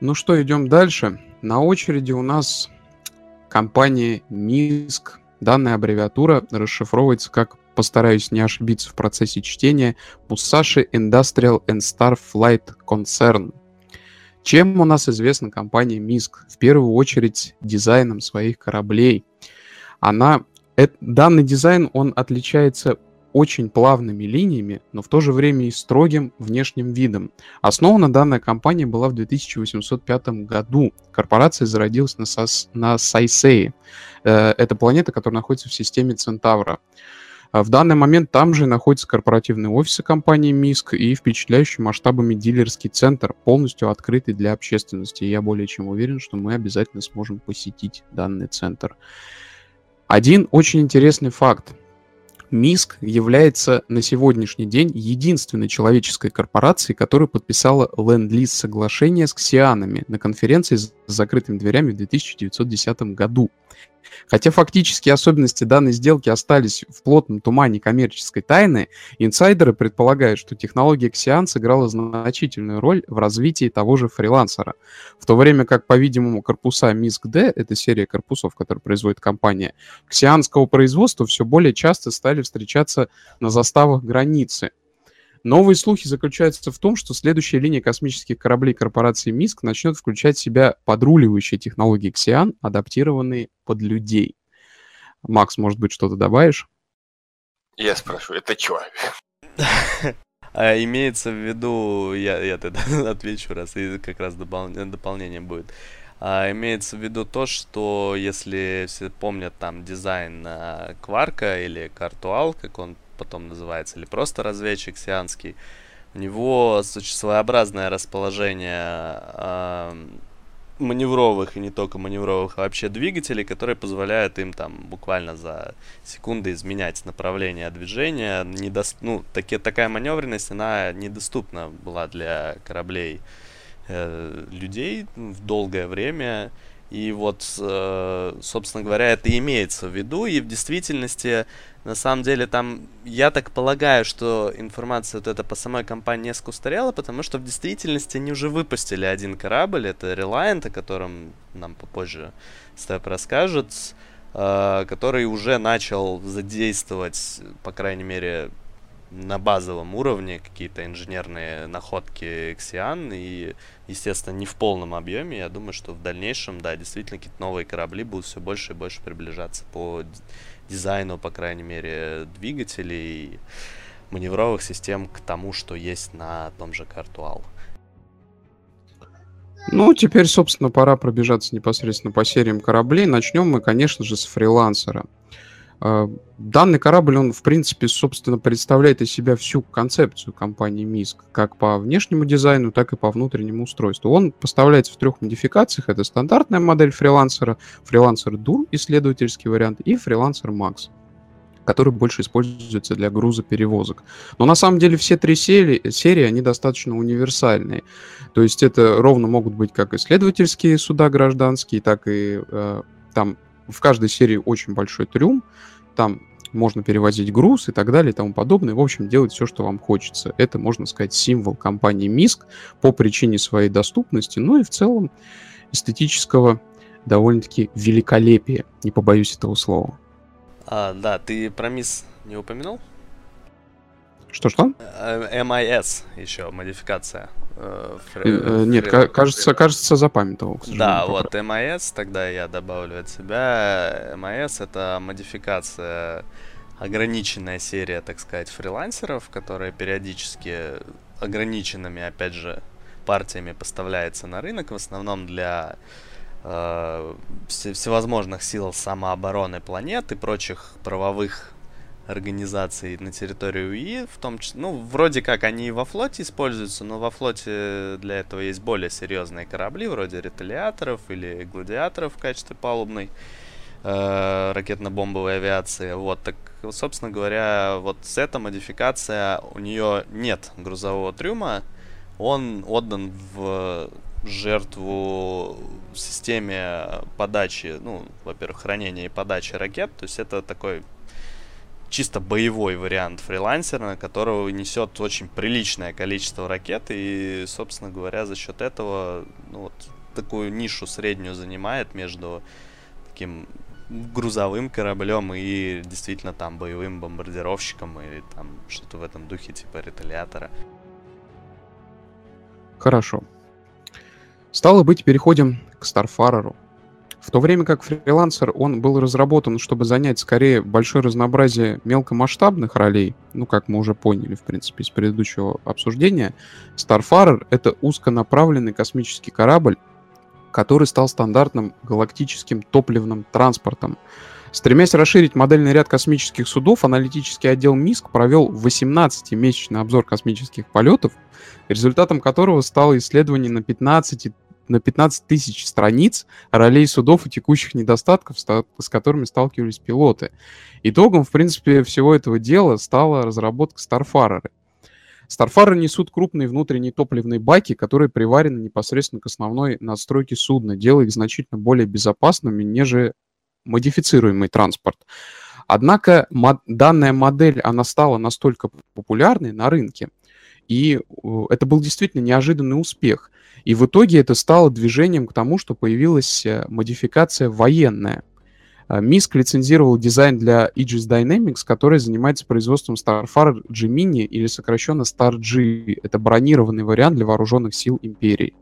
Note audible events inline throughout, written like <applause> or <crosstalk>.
Ну что, идем дальше. На очереди у нас компания MISC. Данная аббревиатура расшифровывается как, постараюсь не ошибиться в процессе чтения, Musashi Industrial and Star Flight Concern. Чем у нас известна компания MISC? В первую очередь дизайном своих кораблей. Она, э, данный дизайн, он отличается очень плавными линиями, но в то же время и строгим внешним видом. Основана данная компания была в 2805 году. Корпорация зародилась на, Сос... на Сайсее. Э, это планета, которая находится в системе Центавра. А в данный момент там же находятся корпоративные офисы компании МИСК и впечатляющий масштабами дилерский центр, полностью открытый для общественности. Я более чем уверен, что мы обязательно сможем посетить данный центр. Один очень интересный факт. МИСК является на сегодняшний день единственной человеческой корпорацией, которая подписала ленд-лиз соглашение с ксианами на конференции с закрытыми дверями в 1910 году. Хотя фактические особенности данной сделки остались в плотном тумане коммерческой тайны, инсайдеры предполагают, что технология Xeon сыграла значительную роль в развитии того же фрилансера. В то время как, по-видимому, корпуса MISC-D, это серия корпусов, которые производит компания, ксианского производства все более часто стали встречаться на заставах границы, Новые слухи заключаются в том, что следующая линия космических кораблей корпорации МИСК начнет включать в себя подруливающие технологии Ксиан, адаптированные под людей. Макс, может быть, что-то добавишь? Я спрашиваю, это что? <laughs> А имеется в виду, я, я тогда <laughs> отвечу, раз и как раз допол, дополнение будет. А, имеется в виду то, что если все помнят там дизайн а, Кварка или Картуал, как он потом называется, или просто разведчик сианский. У него своеобразное расположение э, маневровых и не только маневровых, а вообще двигателей, которые позволяют им там буквально за секунды изменять направление движения. Недо... Ну, таки, такая маневренность, она недоступна была для кораблей э, людей в долгое время. И вот, э, собственно говоря, это имеется в виду. И в действительности на самом деле там, я так полагаю, что информация вот эта по самой компании несколько устарела, потому что в действительности они уже выпустили один корабль, это Reliant, о котором нам попозже Степ расскажет, э, который уже начал задействовать, по крайней мере, на базовом уровне какие-то инженерные находки Xeon и, естественно, не в полном объеме. Я думаю, что в дальнейшем, да, действительно, какие-то новые корабли будут все больше и больше приближаться по дизайну, по крайней мере, двигателей, маневровых систем к тому, что есть на том же Картуал. Ну, теперь, собственно, пора пробежаться непосредственно по сериям кораблей. Начнем мы, конечно же, с фрилансера. Данный корабль, он, в принципе, собственно, представляет из себя всю концепцию компании МИСК, как по внешнему дизайну, так и по внутреннему устройству. Он поставляется в трех модификациях. Это стандартная модель фрилансера, фрилансер Дур, исследовательский вариант, и фрилансер Макс который больше используется для грузоперевозок. Но на самом деле все три серии, серии, они достаточно универсальные. То есть это ровно могут быть как исследовательские суда гражданские, так и э, там в каждой серии очень большой трюм, там можно перевозить груз и так далее и тому подобное. В общем, делать все, что вам хочется. Это, можно сказать, символ компании МИСК по причине своей доступности, ну и в целом эстетического довольно-таки великолепия, не побоюсь этого слова. А, да, ты про МИС не упомянул? Что-что? Э, MIS еще, модификация. Э, э, нет, кажется, кажется, запамятовал. Да, вот MIS, тогда я добавлю от себя. MIS это модификация, ограниченная серия, так сказать, фрилансеров, которая периодически ограниченными, опять же, партиями поставляется на рынок, в основном для э, всевозможных сил самообороны планет и прочих правовых организаций на территории УИ, в том числе, ну, вроде как они и во флоте используются, но во флоте для этого есть более серьезные корабли, вроде реталиаторов или гладиаторов в качестве палубной э, ракетно-бомбовой авиации. Вот, так, собственно говоря, вот эта модификация, у нее нет грузового трюма, он отдан в жертву системе подачи, ну, во-первых, хранения и подачи ракет, то есть это такой чисто боевой вариант фрилансера, которого несет очень приличное количество ракет, и, собственно говоря, за счет этого ну, вот, такую нишу среднюю занимает между таким грузовым кораблем и действительно там боевым бомбардировщиком или там что-то в этом духе типа реталиатора. Хорошо. Стало быть, переходим к Старфареру. В то время как фрилансер, он был разработан, чтобы занять скорее большое разнообразие мелкомасштабных ролей, ну, как мы уже поняли, в принципе, из предыдущего обсуждения, Starfarer — это узконаправленный космический корабль, который стал стандартным галактическим топливным транспортом. Стремясь расширить модельный ряд космических судов, аналитический отдел МИСК провел 18-месячный обзор космических полетов, результатом которого стало исследование на 15 на 15 тысяч страниц ролей судов и текущих недостатков, с которыми сталкивались пилоты. Итогом, в принципе, всего этого дела стала разработка Starfarer. Starfarer несут крупные внутренние топливные баки, которые приварены непосредственно к основной надстройке судна, делая их значительно более безопасными, нежели модифицируемый транспорт. Однако мод- данная модель, она стала настолько популярной на рынке, и это был действительно неожиданный успех. И в итоге это стало движением к тому, что появилась э, модификация военная. Э, МИСК лицензировал дизайн для Aegis Dynamics, который занимается производством Starfire G-Mini или сокращенно Star-G. Это бронированный вариант для вооруженных сил Империи.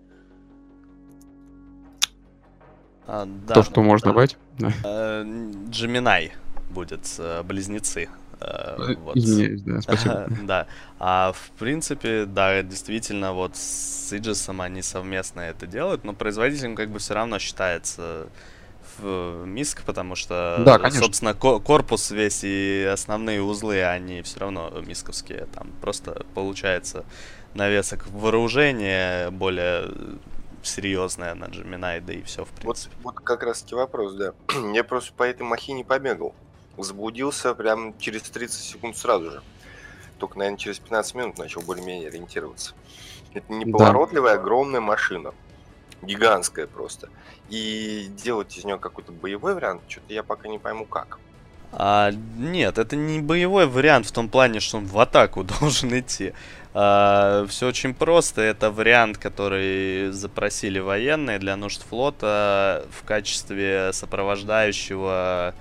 А, да, То, что можно добавить? Э, Gemini будет, э, близнецы. Э, вот. Извиняюсь, да, спасибо. <laughs> Да. А в принципе, да, действительно, вот с Иджисом они совместно это делают, но производителем как бы все равно считается в МИСК, потому что, Да, конечно. собственно, ко- корпус весь и основные узлы, они все равно мисковские. Там просто получается навесок вооружения более серьезное на Gemini, да и все, в Вот, принципе. вот как раз таки вопрос, да. <clears throat> Я просто по этой махине побегал. Заблудился прям через 30 секунд сразу же. Только, наверное, через 15 минут начал более-менее ориентироваться. Это неповоротливая, огромная машина. Гигантская просто. И делать из нее какой-то боевой вариант, что-то я пока не пойму как. А, нет, это не боевой вариант в том плане, что он в атаку <laughs> должен идти. все очень просто. Это вариант, который запросили военные для нужд флота в качестве сопровождающего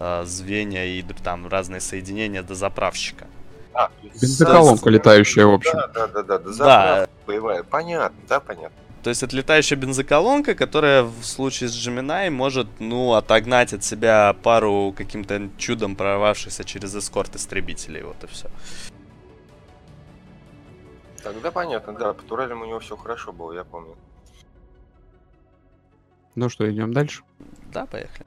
а, звенья и там разные соединения до заправщика. А, Бензоколонка летающая, в общем. Да, да, да, да, да, Да. заправка боевая. Понятно, да, понятно. То есть это летающая бензоколонка, которая в случае с Gemini может, ну, отогнать от себя пару каким-то чудом прорвавшихся через эскорт истребителей. Вот и все. Тогда понятно, да, по турелям у него все хорошо было, я помню. Ну что, идем дальше? Да, поехали.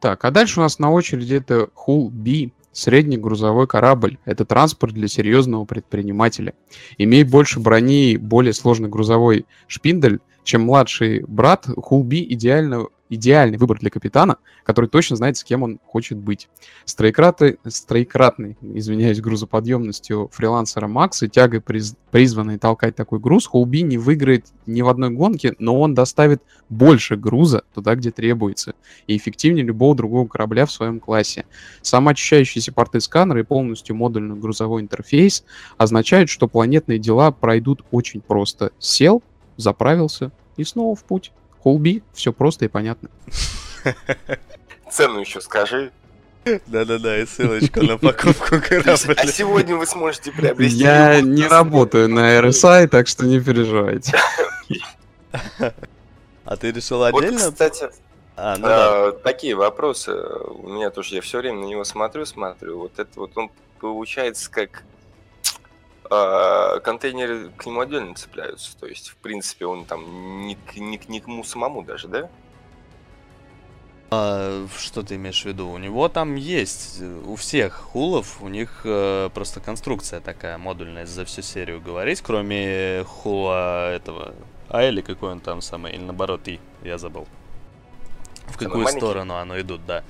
Так, а дальше у нас на очереди это Hull B, средний грузовой корабль. Это транспорт для серьезного предпринимателя. Имеет больше брони и более сложный грузовой шпиндель, чем младший брат, B идеально, идеальный выбор для капитана, который точно знает, с кем он хочет быть. С троекратной, с троекратной, извиняюсь, грузоподъемностью фрилансера Макса тягой, приз- призванной толкать такой груз, B не выиграет ни в одной гонке, но он доставит больше груза туда, где требуется, и эффективнее любого другого корабля в своем классе. Самоочищающиеся порты сканера и полностью модульный грузовой интерфейс означают, что планетные дела пройдут очень просто. Сел, заправился и снова в путь. Холби, все просто и понятно. <laughs> Цену еще скажи. Да-да-да, и ссылочку на покупку <laughs> А корабля. сегодня вы сможете приобрести... Я не работаю на RSI, так что не переживайте. <laughs> А ты решил Вот, отдельно? кстати, А, ну да. а, такие вопросы. У меня тоже, я все время на него смотрю, смотрю. Вот это вот он получается как а, контейнеры к нему отдельно цепляются. То есть, в принципе, он там не к, не к никому самому даже, да? А, Что ты имеешь в виду? У него там есть, э, у всех хулов, у них э, просто конструкция такая модульная за всю серию говорить, кроме хула этого, а или какой он там самый, или наоборот И, я забыл. В какую сторону оно идут, да.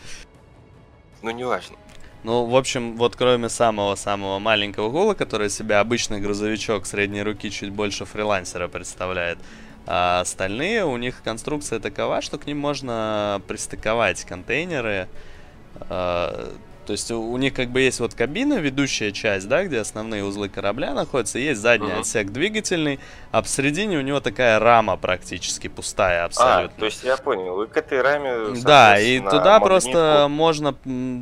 Ну, неважно. Ну, в общем, вот кроме самого-самого маленького гула, который себя обычный грузовичок средней руки чуть больше фрилансера представляет, а остальные, у них конструкция такова, что к ним можно пристыковать контейнеры, а, То есть у, них как бы есть вот кабина, ведущая часть, да, где основные узлы корабля находятся, есть задний uh-huh. отсек двигательный, а посередине у него такая рама практически пустая абсолютно. А, то есть я понял, и к этой раме, Да, и туда просто можно,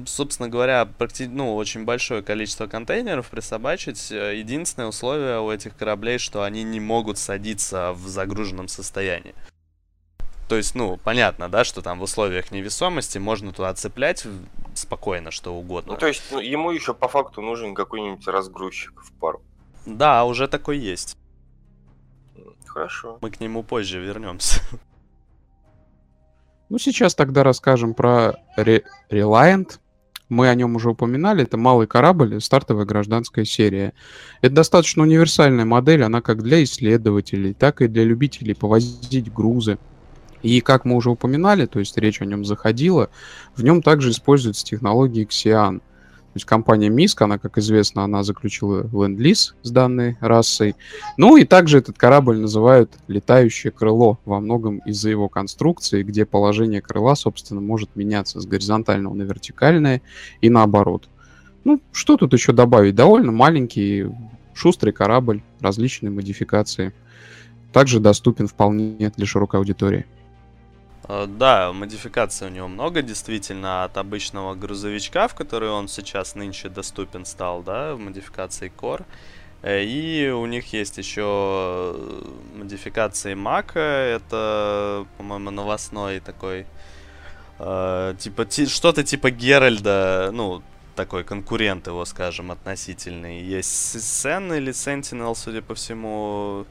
собственно говоря, практи... ну, очень большое количество контейнеров присобачить. Единственное условие у этих кораблей, что они не могут садиться в загруженном состоянии. То есть, ну, понятно, да, что там в условиях невесомости можно туда цеплять спокойно что угодно. Ну, то есть, ну, ему еще по факту нужен какой-нибудь разгрузчик в пару. Да, уже такой есть. Хорошо. Мы к нему позже вернемся. Ну, сейчас тогда расскажем про Re Reliant. Мы о нем уже упоминали. Это малый корабль, стартовая гражданская серия. Это достаточно универсальная модель. Она как для исследователей, так и для любителей повозить грузы. И как мы уже упоминали, то есть речь о нем заходила, в нем также используются технологии Xi'an. То есть компания Миск, она, как известно, она заключила ленд-лиз с данной расой. Ну и также этот корабль называют летающее крыло во многом из-за его конструкции, где положение крыла, собственно, может меняться с горизонтального на вертикальное и наоборот. Ну, что тут еще добавить? Довольно маленький, шустрый корабль, различные модификации. Также доступен вполне для широкой аудитории. Э, да, модификаций у него много, действительно, от обычного грузовичка, в который он сейчас нынче доступен стал, да, в модификации Core. Э, и у них есть еще модификации Мака, это, по-моему, новостной такой, э, типа, что-то типа Геральда, ну, такой конкурент его, скажем, относительный. Есть Сен или Sentinel, судя по всему,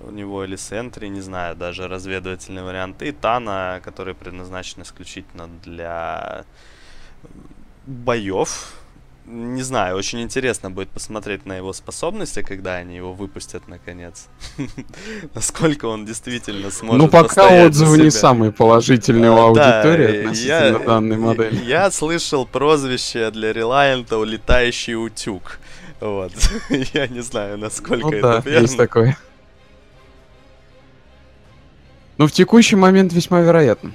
у него или Сентри, не знаю, даже разведывательный вариант, и Тана, который предназначен исключительно для боев. Не знаю, очень интересно будет посмотреть на его способности, когда они его выпустят наконец. <laughs> Насколько он действительно сможет Ну, пока отзывы не самые положительные у аудитории относительно данной модели. Я слышал прозвище для Релайанта «Улетающий утюг». Вот. <laughs> Я не знаю, насколько ну, это верно. есть такое. Ну, в текущий момент весьма вероятно.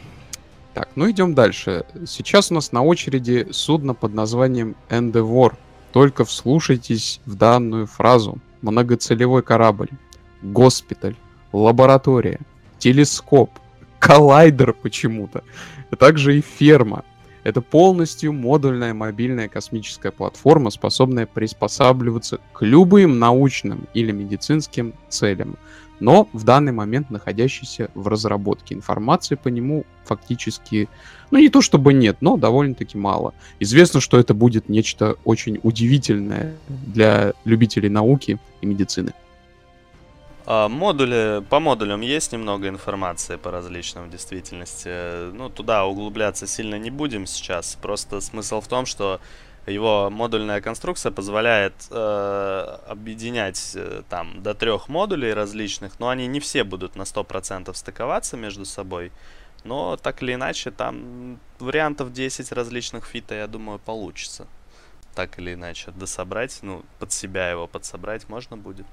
Так, ну идем дальше. Сейчас у нас на очереди судно под названием Endeavor. Только вслушайтесь в данную фразу. Многоцелевой корабль, госпиталь, лаборатория, телескоп, коллайдер почему-то, а также и ферма. Это полностью модульная мобильная космическая платформа, способная приспосабливаться к любым научным или медицинским целям но в данный момент находящийся в разработке. Информации по нему фактически, ну не то чтобы нет, но довольно-таки мало. Известно, что это будет нечто очень удивительное для любителей науки и медицины. А, модули, по модулям есть немного информации по различным в действительности. Ну, туда углубляться сильно не будем сейчас. Просто смысл в том, что его модульная конструкция позволяет э, объединять э, там до трех модулей различных, но они не все будут на 100% стыковаться между собой. Но так или иначе, там вариантов 10 различных фита, я думаю, получится. Так или иначе, дособрать, ну, под себя его подсобрать можно будет.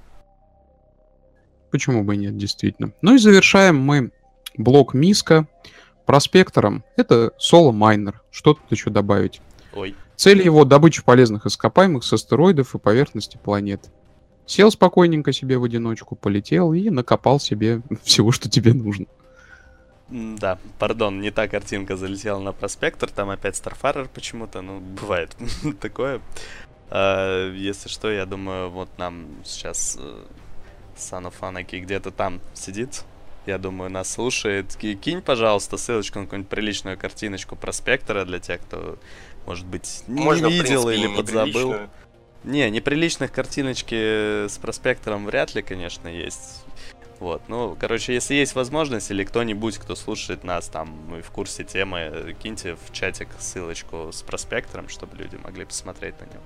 Почему бы и нет, действительно. Ну и завершаем мы блок Миска проспектором. Это соло майнер. Что тут еще добавить? Ой. Цель его — добыча полезных ископаемых с астероидов и поверхности планет. Сел спокойненько себе в одиночку, полетел и накопал себе <laughs> всего, что тебе нужно. Да, пардон, не та картинка залетела на проспектор, там опять Starfarer почему-то, ну, бывает <laughs> такое. А, если что, я думаю, вот нам сейчас э, Son of где-то там сидит, я думаю, нас слушает. Кинь, пожалуйста, ссылочку на какую-нибудь приличную картиночку проспектора для тех, кто может быть, не Можно, видел принципе, или подзабыл. Не, неприличных картиночки с проспектором вряд ли, конечно, есть. Вот, ну, короче, если есть возможность, или кто-нибудь, кто слушает нас там ну, в курсе темы, киньте в чатик ссылочку с проспектором, чтобы люди могли посмотреть на него.